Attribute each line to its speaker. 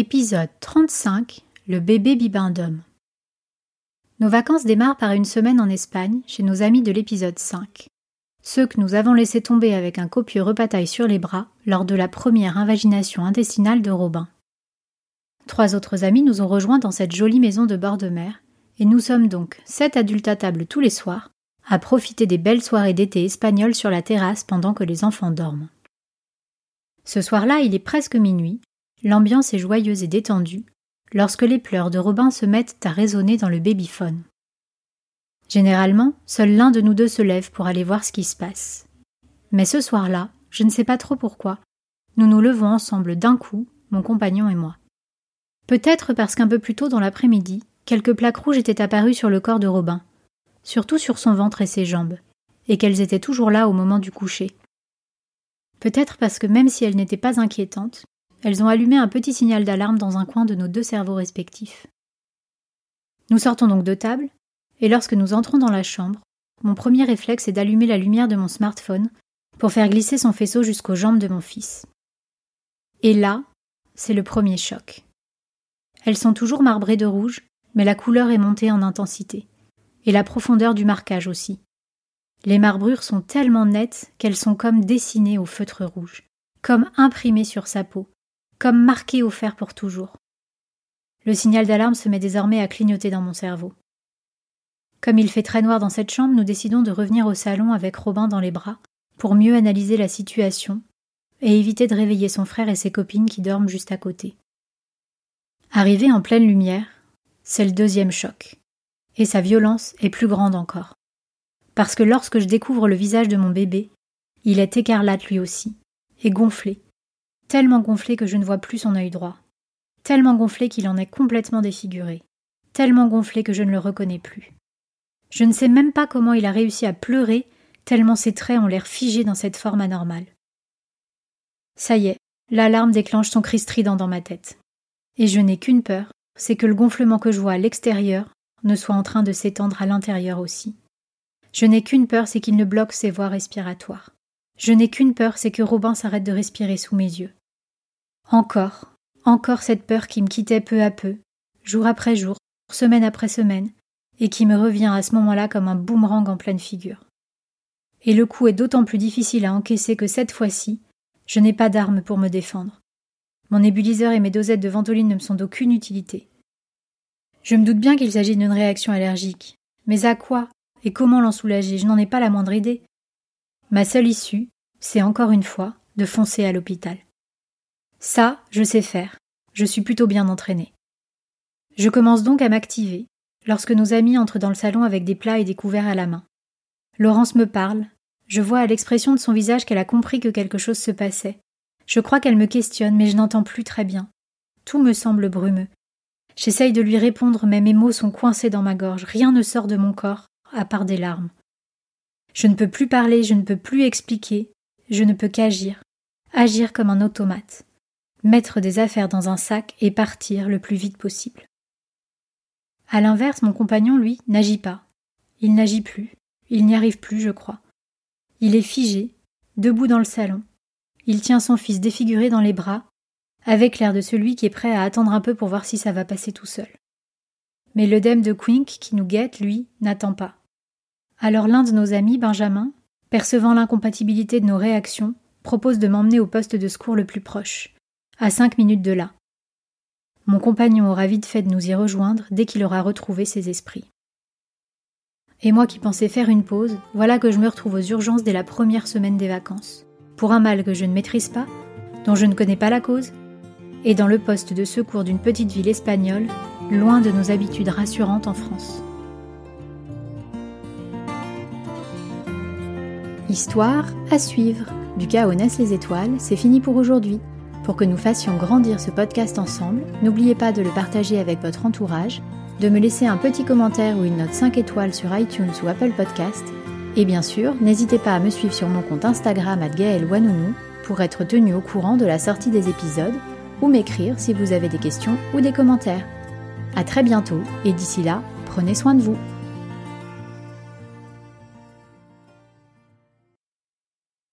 Speaker 1: Épisode 35 Le bébé bibendum. Nos vacances démarrent par une semaine en Espagne, chez nos amis de l'épisode 5. Ceux que nous avons laissés tomber avec un copieux repataille sur les bras lors de la première invagination intestinale de Robin. Trois autres amis nous ont rejoints dans cette jolie maison de bord de mer, et nous sommes donc sept adultes à table tous les soirs, à profiter des belles soirées d'été espagnoles sur la terrasse pendant que les enfants dorment. Ce soir-là, il est presque minuit, l'ambiance est joyeuse et détendue, lorsque les pleurs de Robin se mettent à résonner dans le babyphone. Généralement, seul l'un de nous deux se lève pour aller voir ce qui se passe. Mais ce soir-là, je ne sais pas trop pourquoi, nous nous levons ensemble d'un coup, mon compagnon et moi. Peut-être parce qu'un peu plus tôt dans l'après-midi, quelques plaques rouges étaient apparues sur le corps de Robin, surtout sur son ventre et ses jambes, et qu'elles étaient toujours là au moment du coucher. Peut-être parce que même si elles n'étaient pas inquiétantes, elles ont allumé un petit signal d'alarme dans un coin de nos deux cerveaux respectifs. Nous sortons donc de table, et lorsque nous entrons dans la chambre, mon premier réflexe est d'allumer la lumière de mon smartphone pour faire glisser son faisceau jusqu'aux jambes de mon fils. Et là, c'est le premier choc. Elles sont toujours marbrées de rouge, mais la couleur est montée en intensité, et la profondeur du marquage aussi. Les marbrures sont tellement nettes qu'elles sont comme dessinées au feutre rouge, comme imprimées sur sa peau, comme marquées au fer pour toujours. Le signal d'alarme se met désormais à clignoter dans mon cerveau. Comme il fait très noir dans cette chambre, nous décidons de revenir au salon avec Robin dans les bras pour mieux analyser la situation et éviter de réveiller son frère et ses copines qui dorment juste à côté. Arrivé en pleine lumière, c'est le deuxième choc. Et sa violence est plus grande encore. Parce que lorsque je découvre le visage de mon bébé, il est écarlate lui aussi, et gonflé, tellement gonflé que je ne vois plus son œil droit, tellement gonflé qu'il en est complètement défiguré, tellement gonflé que je ne le reconnais plus. Je ne sais même pas comment il a réussi à pleurer, tellement ses traits ont l'air figés dans cette forme anormale. Ça y est, l'alarme déclenche son cri strident dans ma tête. Et je n'ai qu'une peur, c'est que le gonflement que je vois à l'extérieur ne soit en train de s'étendre à l'intérieur aussi. Je n'ai qu'une peur, c'est qu'il ne bloque ses voies respiratoires. Je n'ai qu'une peur, c'est que Robin s'arrête de respirer sous mes yeux. Encore, encore cette peur qui me quittait peu à peu, jour après jour, semaine après semaine, et qui me revient à ce moment-là comme un boomerang en pleine figure. Et le coup est d'autant plus difficile à encaisser que cette fois-ci, je n'ai pas d'arme pour me défendre. Mon nébuliseur et mes dosettes de ventoline ne me sont d'aucune utilité. Je me doute bien qu'il s'agit d'une réaction allergique. Mais à quoi et comment l'en soulager Je n'en ai pas la moindre idée. Ma seule issue, c'est encore une fois de foncer à l'hôpital. Ça, je sais faire. Je suis plutôt bien entraînée. Je commence donc à m'activer lorsque nos amis entrent dans le salon avec des plats et des couverts à la main. Laurence me parle. Je vois à l'expression de son visage qu'elle a compris que quelque chose se passait. Je crois qu'elle me questionne, mais je n'entends plus très bien. Tout me semble brumeux. J'essaye de lui répondre, mais mes mots sont coincés dans ma gorge. Rien ne sort de mon corps, à part des larmes. Je ne peux plus parler, je ne peux plus expliquer, je ne peux qu'agir. Agir comme un automate. Mettre des affaires dans un sac et partir le plus vite possible. À l'inverse, mon compagnon, lui, n'agit pas. Il n'agit plus. Il n'y arrive plus, je crois. Il est figé, debout dans le salon, il tient son fils défiguré dans les bras, avec l'air de celui qui est prêt à attendre un peu pour voir si ça va passer tout seul. Mais l'œdème de Quink qui nous guette, lui, n'attend pas. Alors l'un de nos amis, Benjamin, percevant l'incompatibilité de nos réactions, propose de m'emmener au poste de secours le plus proche, à cinq minutes de là. Mon compagnon aura vite fait de nous y rejoindre dès qu'il aura retrouvé ses esprits. Et moi qui pensais faire une pause, voilà que je me retrouve aux urgences dès la première semaine des vacances, pour un mal que je ne maîtrise pas, dont je ne connais pas la cause, et dans le poste de secours d'une petite ville espagnole, loin de nos habitudes rassurantes en France. Histoire à suivre. Du chaos naissent les étoiles, c'est fini pour aujourd'hui. Pour que nous fassions grandir ce podcast ensemble, n'oubliez pas de le partager avec votre entourage, de me laisser un petit commentaire ou une note 5 étoiles sur iTunes ou Apple Podcast. Et bien sûr, n'hésitez pas à me suivre sur mon compte Instagram à pour être tenu au courant de la sortie des épisodes ou m'écrire si vous avez des questions ou des commentaires. À très bientôt et d'ici là, prenez soin de vous.